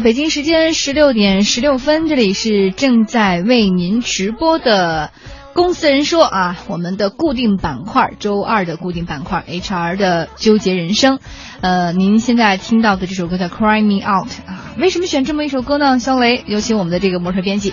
北京时间十六点十六分，这里是正在为您直播的《公司人说》啊，我们的固定板块，周二的固定板块 HR 的纠结人生。呃，您现在听到的这首歌叫《Cry Me Out》啊，为什么选这么一首歌呢？肖雷，有请我们的这个模特编辑。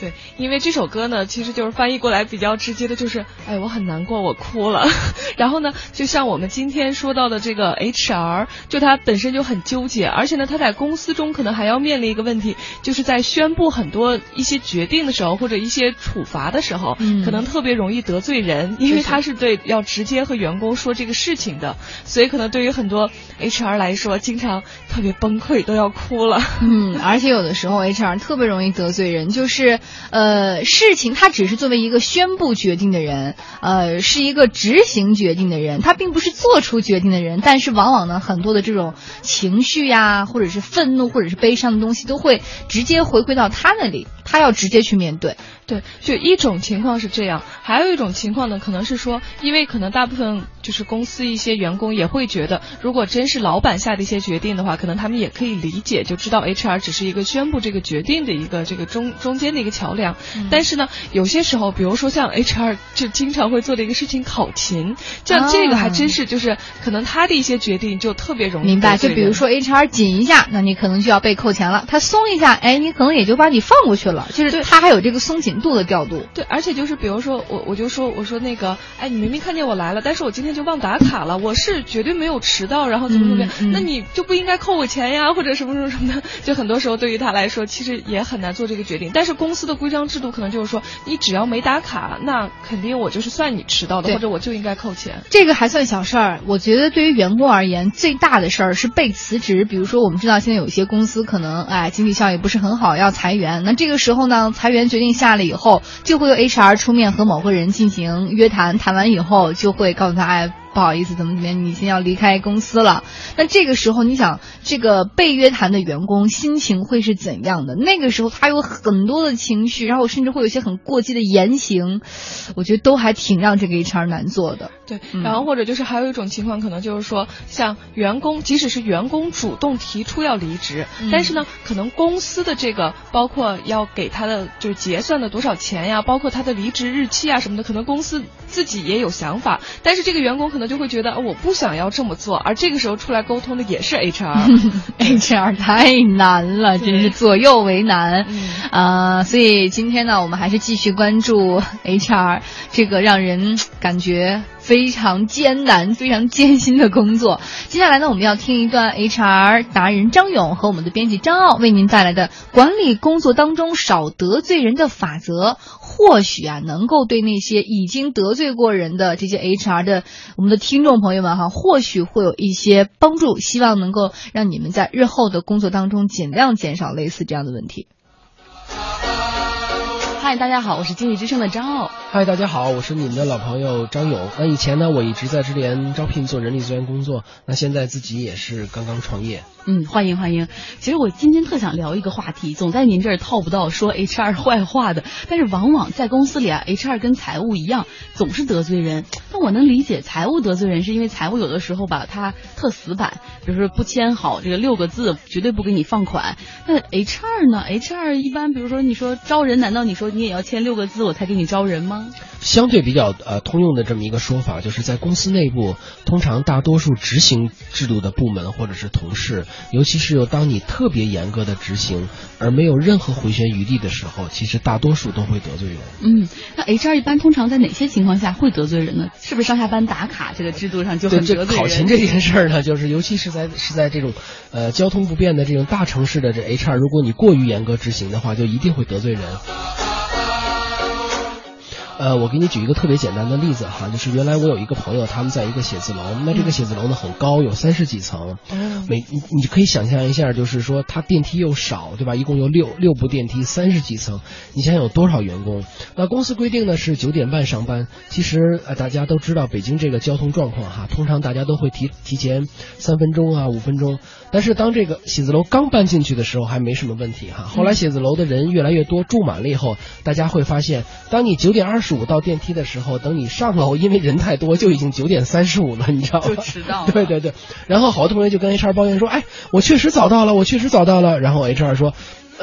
对，因为这首歌呢，其实就是翻译过来比较直接的，就是哎，我很难过，我哭了。然后呢，就像我们今天说到的这个 HR，就他本身就很纠结，而且呢，他在公司中可能还要面临一个问题，就是在宣布很多一些决定的时候，或者一些处罚的时候，嗯可能特别容易得罪人，因为他是对要直接和员工说这个事情的，所以可能对于很多 HR 来说，经常特别崩溃，都要哭了。嗯，而且有的时候 HR 特别容易得罪人，就是呃，事情他只是作为一个宣布决定的人，呃，是一个执行决定的人，他并不是做出决定的人，但是往往呢，很多的这种情绪呀，或者是愤怒，或者是悲伤的东西，都会直接回归到他那里，他要直接去面对。对，就一种情况是这样，还有一种情况呢，可能是说，因为可能大部分就是公司一些员工也会觉得，如果真是老板下的一些决定的话，可能他们也可以理解，就知道 HR 只是一个宣布这个决定的一个这个中中间的一个桥梁。但是呢，有些时候，比如说像 HR 就经常会做的一个事情考勤，像这个还真是就是可能他的一些决定就特别容易明白，就比如说 HR 紧一下，那你可能就要被扣钱了；他松一下，哎，你可能也就把你放过去了。就是他还有这个松紧度的调度。对，而且就是比如说我我就说我说那个，哎，你明明看见我来了，但是我今天就忘打卡了，我是绝对没有迟到，然后怎么怎么样，嗯嗯那你就不应该扣我钱呀，或者什么什么什么的，就很多时候对于他来说，其实也很难做这个决定。但是公司的规章制度可能就是说，你只要没打卡，那肯定我就是算你迟到的，或者我就应该扣钱。这个还算小事儿，我觉得对于员工而言，最大的事儿是被辞职。比如说，我们知道现在有一些公司可能哎经济效益不是很好，要裁员。那这个时之后呢，裁员决定下来以后，就会由 HR 出面和某个人进行约谈，谈完以后就会告诉他，哎。不好意思，怎么怎么样，你先要离开公司了。那这个时候，你想，这个被约谈的员工心情会是怎样的？那个时候他有很多的情绪，然后甚至会有一些很过激的言行，我觉得都还挺让这个 HR 难做的。对，嗯然后或者就是还有一种情况，可能就是说，像员工，即使是员工主动提出要离职，嗯但是呢，可能公司的这个包括要给他的就是结算的多少钱呀，包括他的离职日期啊什么的，可能公司自己也有想法，但是这个员工可能就会觉得、哦我不想要这么做，而这个时候出来沟通的也是 HR。HR 太难了，真是左右为难。嗯啊、所以今天呢，我们还是继续关注 HR 这个让人感觉非常艰难、非常艰辛的工作。接下来呢，我们要听一段 HR 达人张勇和我们的编辑张傲为您带来的管理工作当中少得罪人的法则，或许啊能够对那些已经得罪过人的这些 HR 的我们的听众朋友们哈，或许会有一些帮助。希望能够让你们在日后的工作当中尽量减少类似这样的问题。嗨，大家好，我是经济之声的张傲。嗨，大家好，我是你们的老朋友张勇。那以前呢，我一直在智联招聘做人力资源工作，那现在自己也是刚刚创业。嗯，欢迎欢迎。其实我今天特想聊一个话题，总在您这儿套不到说 HR 坏话的，但是往往在公司里啊，HR 跟财务一样，总是得罪人。但我能理解财务得罪人，是因为财务有的时候吧，他特死板，比如说不签好这个六个字，绝对不给你放款。那 HR 呢？HR 一般，比如说你说招人，难道你说你也要签六个字我才给你招人吗？相对比较呃通用的这么一个说法，就是在公司内部，通常大多数执行制度的部门或者是同事，尤其是有当你特别严格的执行，而没有任何回旋余地的时候，其实大多数都会得罪人。嗯，那 HR 一般通常在哪些情况下会得罪人呢？是不是上下班打卡这个制度上就很得罪人？这考勤这件事儿呢，就是尤其是在是在这种呃交通不便的这种大城市的这 HR，如果你过于严格执行的话，就一定会得罪人。呃，我给你举一个特别简单的例子哈，就是原来我有一个朋友，他们在一个写字楼，那这个写字楼呢很高，有三十几层，哦每你你可以想象一下，就是说它电梯又少，对吧？一共有六六部电梯，三十几层，你想想有多少员工？那公司规定呢是九点半上班，其实呃大家都知道北京这个交通状况哈，通常大家都会提提前三分钟啊五分钟，但是当这个写字楼刚搬进去的时候还没什么问题哈，后来写字楼的人越来越多，住满了以后，大家会发现，当你九点二十。十五到电梯的时候，等你上楼，因为人太多，就已经九点三十五了，你知道吗？就迟到。对对对，然后好多同学就跟 HR 抱怨说：“哎，我确实早到了，我确实早到了。”然后 HR 说：“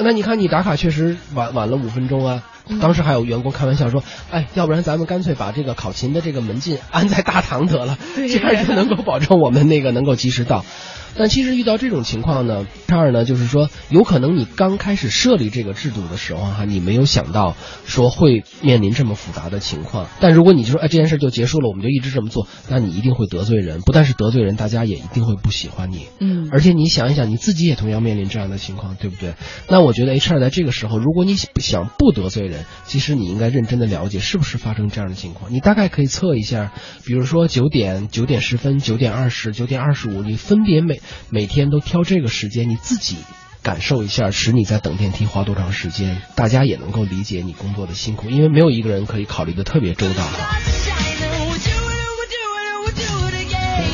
那你看你打卡确实晚晚了五分钟啊。”当时还有员工开玩笑说：“哎，要不然咱们干脆把这个考勤的这个门禁安在大堂得了，这样就能够保证我们那个能够及时到。”但其实遇到这种情况呢，第二呢，就是说有可能你刚开始设立这个制度的时候哈，你没有想到说会面临这么复杂的情况。但如果你就说哎这件事就结束了，我们就一直这么做，那你一定会得罪人，不但是得罪人，大家也一定会不喜欢你。嗯，而且你想一想，你自己也同样面临这样的情况，对不对？那我觉得 HR 在这个时候，如果你想不得罪人，其实你应该认真的了解是不是发生这样的情况。你大概可以测一下，比如说九点、九点十分、九点二十、九点二十五，你分别每每天都挑这个时间，你自己感受一下，使你在等电梯花多长时间，大家也能够理解你工作的辛苦，因为没有一个人可以考虑的特别周到哈。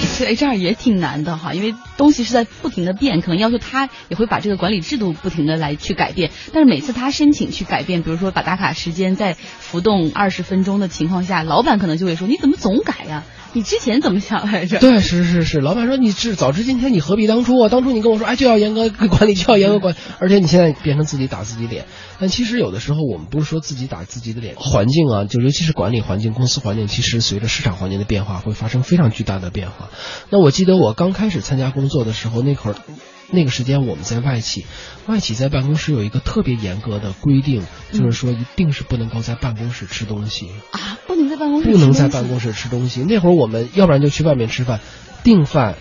其实 HR 也挺难的哈，因为东西是在不停的变，可能要求他也会把这个管理制度不停的来去改变。但是每次他申请去改变，比如说把打卡时间在浮动二十分钟的情况下，老板可能就会说：“你怎么总改呀？你之前怎么想来着？”对，是是是，老板说：“你是早知今天你何必当初啊？当初你跟我说，哎，就要严格管理，就要严格管，而且你现在变成自己打自己脸。”但其实有的时候我们不是说自己打自己的脸，环境啊，就尤其是管理环境、公司环境，其实随着市场环境的变化会发生非常巨大的变化。那我记得我刚开始参加工作的时候，那会儿那个时间我们在外企，外企在办公室有一个特别严格的规定，就是说一定是不能够在办公室吃东西啊，不能在办公室不能在办公室吃东西。那会儿我们要不然就去外面吃饭，订饭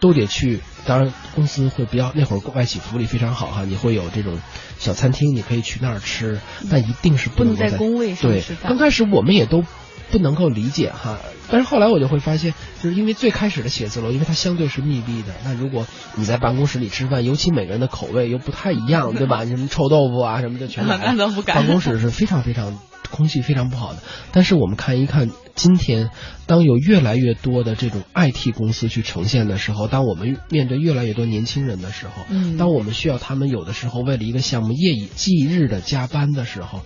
都得去。当然，公司会比较那会儿外企福利非常好哈，你会有这种小餐厅，你可以去那儿吃，但一定是不能在工位上对吃，饭。刚开始我们也都不能够理解哈，但是后来我就会发现，就是因为最开始的写字楼，因为它相对是密闭的，那如果你在办公室里吃饭，尤其每个人的口味又不太一样，对吧？什么臭豆腐啊什么的全来那都不敢。办公室是非常非常空气非常不好的。但是我们看一看今天，当有越来越多的这种 IT 公司去呈现的时候，当我们面对越来越多年轻人的时候，嗯，当我们需要他们有的时候为了一个项目夜以继日的加班的时候。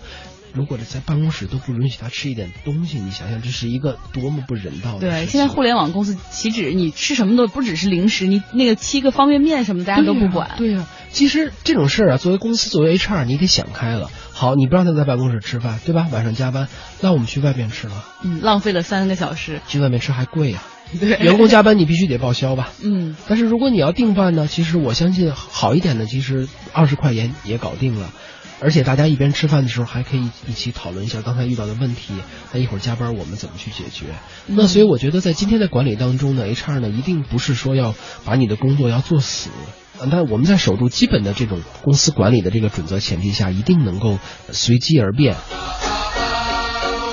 如果在办公室都不允许他吃一点东西，你想想这是一个多么不人道的对，现在互联网公司岂止你吃什么都不只是零食，你那个七个方便面什么大家都不管。对呀、啊，其实这种事儿啊，作为公司作为 HR，你得想开了。好，你不让他在办公室吃饭，对吧？晚上加班，那我们去外面吃了。嗯，浪费了三个小时。去外面吃还贵呀、啊。对，员工加班你必须得报销吧？嗯。但是如果你要订饭呢，其实我相信好一点的，其实二十块钱也搞定了。而且大家一边吃饭的时候还可以一起讨论一下刚才遇到的问题，那一会儿加班我们怎么去解决？嗯、那所以我觉得在今天的管理当中呢，HR 呢一定不是说要把你的工作要做死，但我们在守住基本的这种公司管理的这个准则前提下，一定能够随机而变。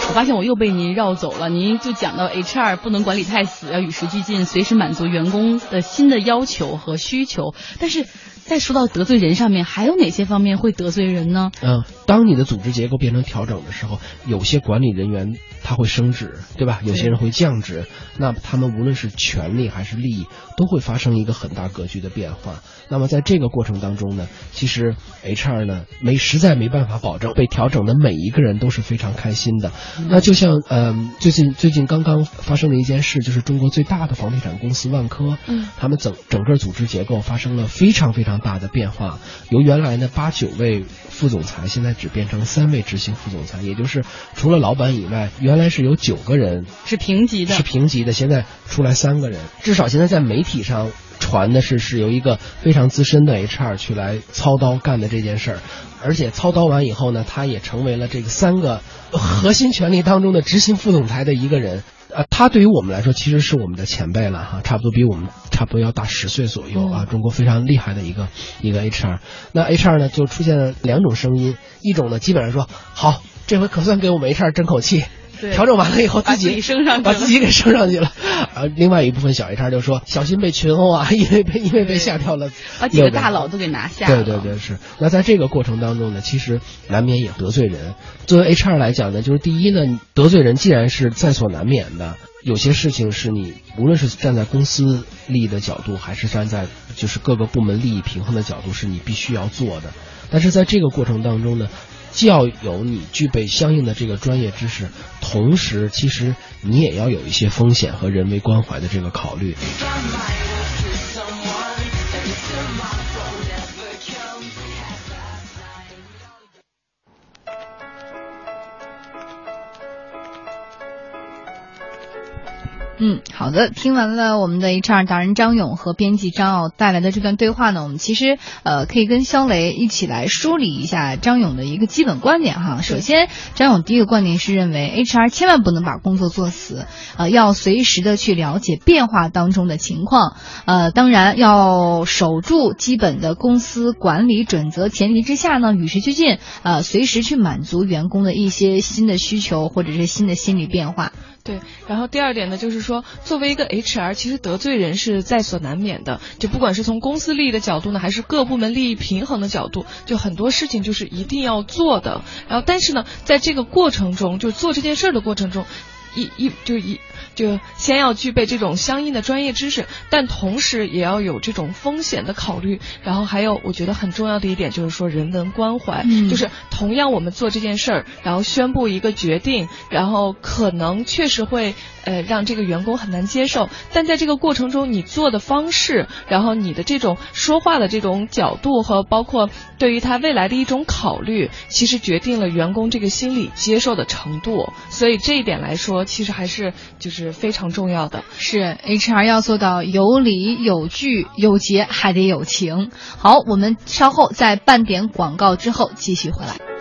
我发现我又被您绕走了，您就讲到 HR 不能管理太死，要与时俱进，随时满足员工的新的要求和需求。但是再说到得罪人上面，还有哪些方面会得罪人呢？嗯，当你的组织结构变成调整的时候，有些管理人员他会升职，对吧？有些人会降职，那他们无论是权利还是利益，都会发生一个很大格局的变化。那么在这个过程当中呢，其实 HR 呢没实在没办法保证被调整的每一个人都是非常开心的。那就像嗯，最近最近刚刚发生的一件事，就是中国最大的房地产公司万科，嗯，他们整整个组织结构发生了非常非常大的变化，由原来的八九位副总裁，现在只变成三位执行副总裁，也就是除了老板以外，原来是有九个人是平级的，是平级的，现在出来三个人，至少现在在媒体上。传的是是由一个非常资深的 HR 去来操刀干的这件事儿，而且操刀完以后呢，他也成为了这个三个核心权力当中的执行副总裁的一个人。啊，他对于我们来说其实是我们的前辈了哈，差不多比我们差不多要大十岁左右啊，中国非常厉害的一个一个 HR。那 HR 呢就出现了两种声音，一种呢基本上说好，这回可算给我们 HR 争口气。调整完了以后，自己升上，把自己给升上去了。啊，另外一部分小 HR 就说小心被群殴啊，因为被因为被吓掉了，把几个大佬都给拿下了。对对对，是。那在这个过程当中呢，其实难免也得罪人。作为 HR 来讲呢，就是第一呢，得罪人既然是在所难免的，有些事情是你无论是站在公司利益的角度，还是站在就是各个部门利益平衡的角度，是你必须要做的。但是在这个过程当中呢。既要有你具备相应的这个专业知识，同时其实你也要有一些风险和人为关怀的这个考虑。嗯，好的。听完了我们的 HR 达人张勇和编辑张奥带来的这段对话呢，我们其实呃可以跟肖雷一起来梳理一下张勇的一个基本观点哈。首先，张勇第一个观点是认为 HR 千万不能把工作做死，呃，要随时的去了解变化当中的情况，呃，当然要守住基本的公司管理准则前提之下呢，与时俱进，呃，随时去满足员工的一些新的需求或者是新的心理变化。对，然后第二点呢，就是说，作为一个 HR，其实得罪人是在所难免的。就不管是从公司利益的角度呢，还是各部门利益平衡的角度，就很多事情就是一定要做的。然后，但是呢，在这个过程中，就做这件事儿的过程中，一一就一。就先要具备这种相应的专业知识，但同时也要有这种风险的考虑。然后还有，我觉得很重要的一点就是说人文关怀，就是同样我们做这件事儿，然后宣布一个决定，然后可能确实会呃让这个员工很难接受，但在这个过程中你做的方式，然后你的这种说话的这种角度和包括对于他未来的一种考虑，其实决定了员工这个心理接受的程度。所以这一点来说，其实还是就是。非常重要的是，HR 要做到有理有据有节，还得有情。好，我们稍后在半点广告之后继续回来。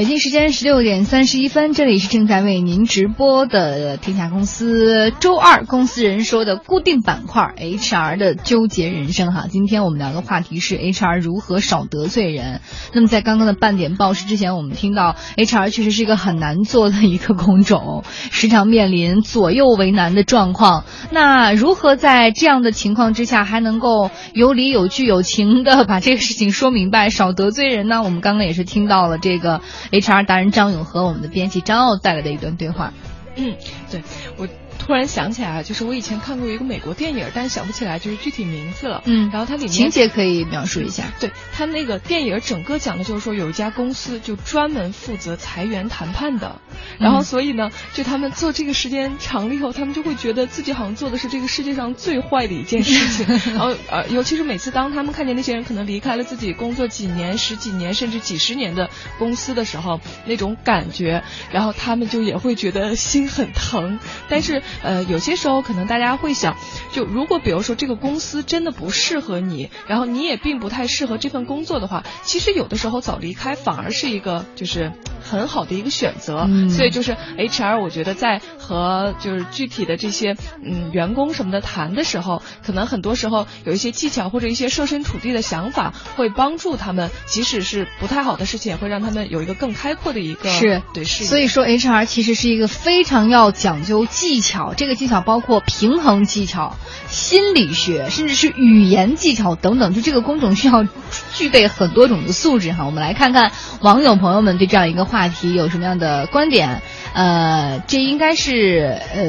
北京时间十六点三十一分，这里是正在为您直播的天下公司周二公司人说的固定板块 HR 的纠结人生哈。今天我们聊的话题是 HR 如何少得罪人。那么在刚刚的半点报时之前，我们听到 HR 确实是一个很难做的一个工种，时常面临左右为难的状况。那如何在这样的情况之下，还能够有理有据有情的把这个事情说明白，少得罪人呢？我们刚刚也是听到了这个。HR 达人张勇和我们的编辑张奥带来的一段对话。嗯，对我。突然想起来啊，就是我以前看过一个美国电影，但是想不起来就是具体名字了。嗯，然后它里面情节可以描述一下。对，它那个电影整个讲的就是说有一家公司就专门负责裁员谈判的，然后所以呢，就他们做这个时间长了以后，他们就会觉得自己好像做的是这个世界上最坏的一件事情。然后呃，尤其是每次当他们看见那些人可能离开了自己工作几年、十几年甚至几十年的公司的时候，那种感觉，然后他们就也会觉得心很疼。但是呃，有些时候。可能大家会想，就如果比如说这个公司真的不适合你，然后你也并不太适合这份工作的话，其实有的时候早离开反而是一个就是很好的一个选择。所以就是 HR，我觉得在和就是具体的这些嗯员工什么的谈的时候，可能很多时候有一些技巧或者一些设身处地的想法，会帮助他们，即使是不太好的事情，也会让他们有一个更开阔的一个是对是。所以说 HR 其实是一个非常要讲究技巧，这个技巧。包括平衡技巧、心理学，甚至是语言技巧等等，就这个工种需要具备很多种的素质哈。我们来看看网友朋友们对这样一个话题有什么样的观点。呃，这应该是呃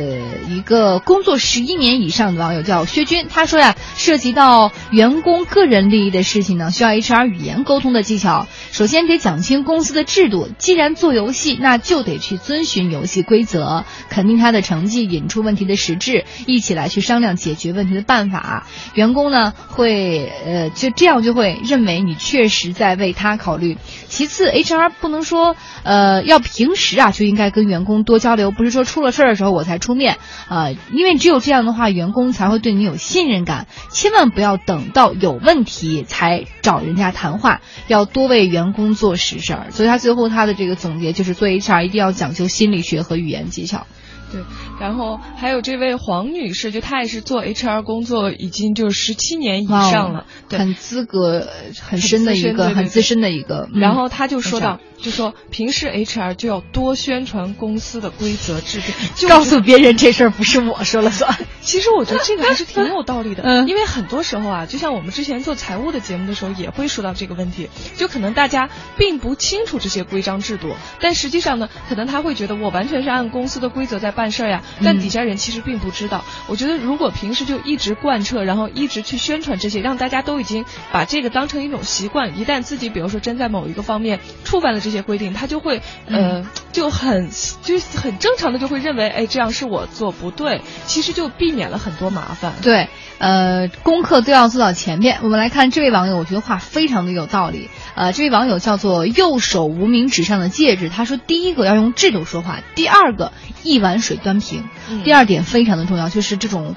一个工作十一年以上的网友叫薛军，他说呀，涉及到员工个人利益的事情呢，需要 HR 语言沟通的技巧。首先得讲清公司的制度，既然做游戏，那就得去遵循游戏规则，肯定他的成绩，引出问题的实质，一起来去商量解决问题的办法。员工呢会呃就这样就会认为你确实在为他考虑。其次，HR 不能说呃要平时啊就应该跟。员工多交流，不是说出了事儿的时候我才出面啊，因为只有这样的话，员工才会对你有信任感。千万不要等到有问题才找人家谈话，要多为员工做实事儿。所以他最后他的这个总结就是，做 HR 一定要讲究心理学和语言技巧。对，然后还有这位黄女士，就她也是做 HR 工作，已经就是十七年以上了，对很资格很深的一个，很资深的一个。然后她就说到，就说平时 HR 就要多宣传公司的规则制定，就告诉别人这事儿不是我说了算。其实我觉得这个还是挺有道理的，嗯因为很多时候啊，就像我们之前做财务的节目的时候，也会说到这个问题，就可能大家并不清楚这些规章制度，但实际上呢，可能他会觉得我完全是按公司的规则在办事儿呀，但底下人其实并不知道。我觉得如果平时就一直贯彻，然后一直去宣传这些，让大家都已经把这个当成一种习惯，一旦自己比如说真在某一个方面触犯了这些规定，他就会呃就很就很正常的就会认为，哎，这样是我做不对，其实就避免了很多麻烦。对，呃，功课都要做到前面。我们来看这位网友，我觉得话非常的有道理。呃，这位网友叫做右手无名指上的戒指，他说，第一个要用制度说话，第二个一碗水端平，嗯第二点非常的重要，就是这种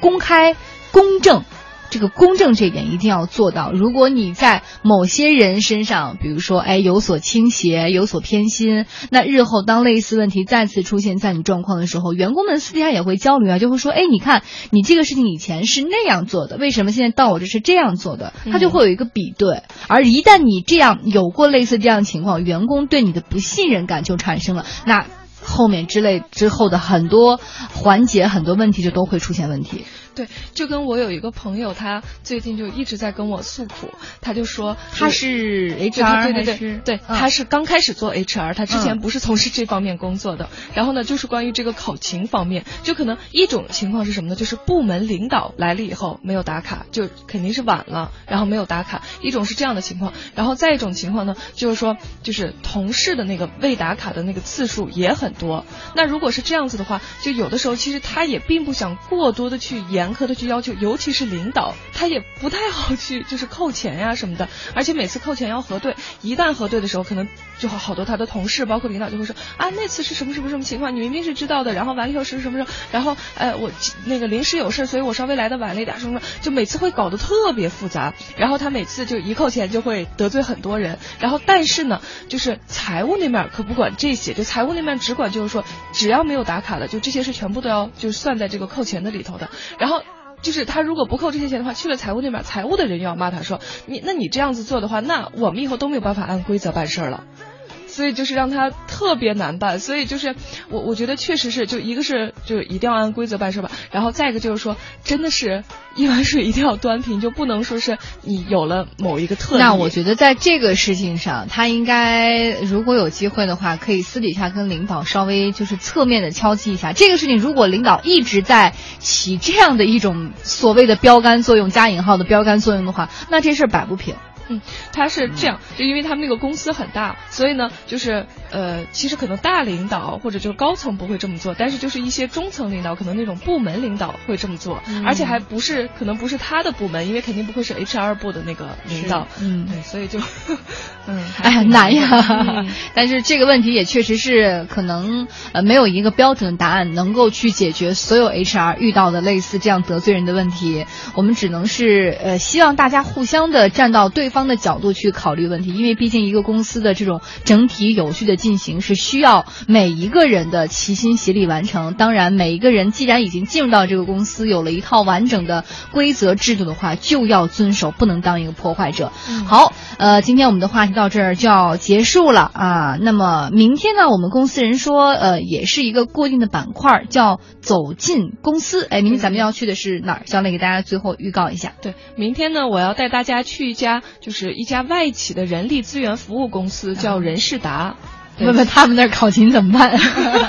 公开、公正。这个公正这一点一定要做到。如果你在某些人身上，比如说，哎，有所倾斜、有所偏心，那日后当类似问题再次出现在你状况的时候，员工们私底下也会交流啊，就会说，哎，你看你这个事情以前是那样做的，为什么现在到我这是这样做的？他就会有一个比对。而一旦你这样有过类似这样情况，员工对你的不信任感就产生了，那后面之类之后的很多环节、很多问题就都会出现问题。对，就跟我有一个朋友，他最近就一直在跟我诉苦，他就说他是 HR 对对对对，嗯他是刚开始做 HR，他之前嗯不是从事这方面工作的。然后呢，就是关于这个考勤方面，就可能一种情况是什么呢？就是部门领导来了以后没有打卡，就肯定是晚了，然后没有打卡。一种是这样的情况，然后再一种情况呢，就是说就是同事的那个未打卡的那个次数也很多。那如果是这样子的话，就有的时候其实他也并不想过多的去严苛的去要求，尤其是领导，他也不太好去就是扣钱呀什么的，而且每次扣钱要核对，一旦核对的时候，可能就好好多他的同事，包括领导就会说啊那次是什么什么什么情况，你明明是知道的，然后完了以后是什么什么，然后呃我那个临时有事，所以我稍微来的晚了一点，什么什么，就每次会搞得特别复杂，然后他每次就一扣钱就会得罪很多人，然后但是呢，就是财务那面可不管这些，就财务那面只管就是说只要没有打卡的，就这些是全部都要就算在这个扣钱的里头的，然后。就是他如果不扣这些钱的话，去了财务那边，财务的人又要骂他说你，那你这样子做的话，那我们以后都没有办法按规则办事儿了。所以就是让他特别难办，所以就是我我觉得确实是，就一个是就一定要按规则办事吧，然后再一个就是说，真的是一碗水一定要端平，就不能说是你有了某一个特。那我觉得在这个事情上，他应该如果有机会的话，可以私底下跟领导稍微就是侧面的敲击一下这个事情。如果领导一直在起这样的一种所谓的标杆作用（加引号的标杆作用）的话，那这事摆不平。嗯，他是这样，就因为他们那个公司很大，所以呢，就是呃，其实可能大领导或者就是高层不会这么做，但是就是一些中层领导，可能那种部门领导会这么做，嗯。而且还不是可能不是他的部门，因为肯定不会是 HR 部的那个领导，嗯。对，所以就，嗯，哎呀，难呀！嗯。但是这个问题也确实是可能呃没有一个标准的答案能够去解决所有 HR 遇到的类似这样得罪人的问题。我们只能是呃希望大家互相的站到对方的角度去考虑问题，因为毕竟一个公司的这种整体有序的进行是需要每一个人的齐心协力完成。当然，每一个人既然已经进入到这个公司，有了一套完整的规则制度的话，就要遵守，不能当一个破坏者。好，呃，今天我们的话题到这儿就要结束了啊。那么明天呢，我们公司人说，呃，也是一个固定的板块，叫走进公司。哎，明天咱们要去的是哪儿？小磊给大家最后预告一下。对，明天呢，我要带大家去一家就是一家外企的人力资源服务公司，叫人事达。问问他们那儿考勤怎么办？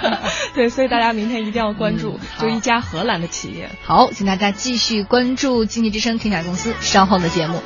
对，所以大家明天一定要关注，嗯就一家荷兰的企业。好，请大家继续关注经济之声天下公司稍后的节目。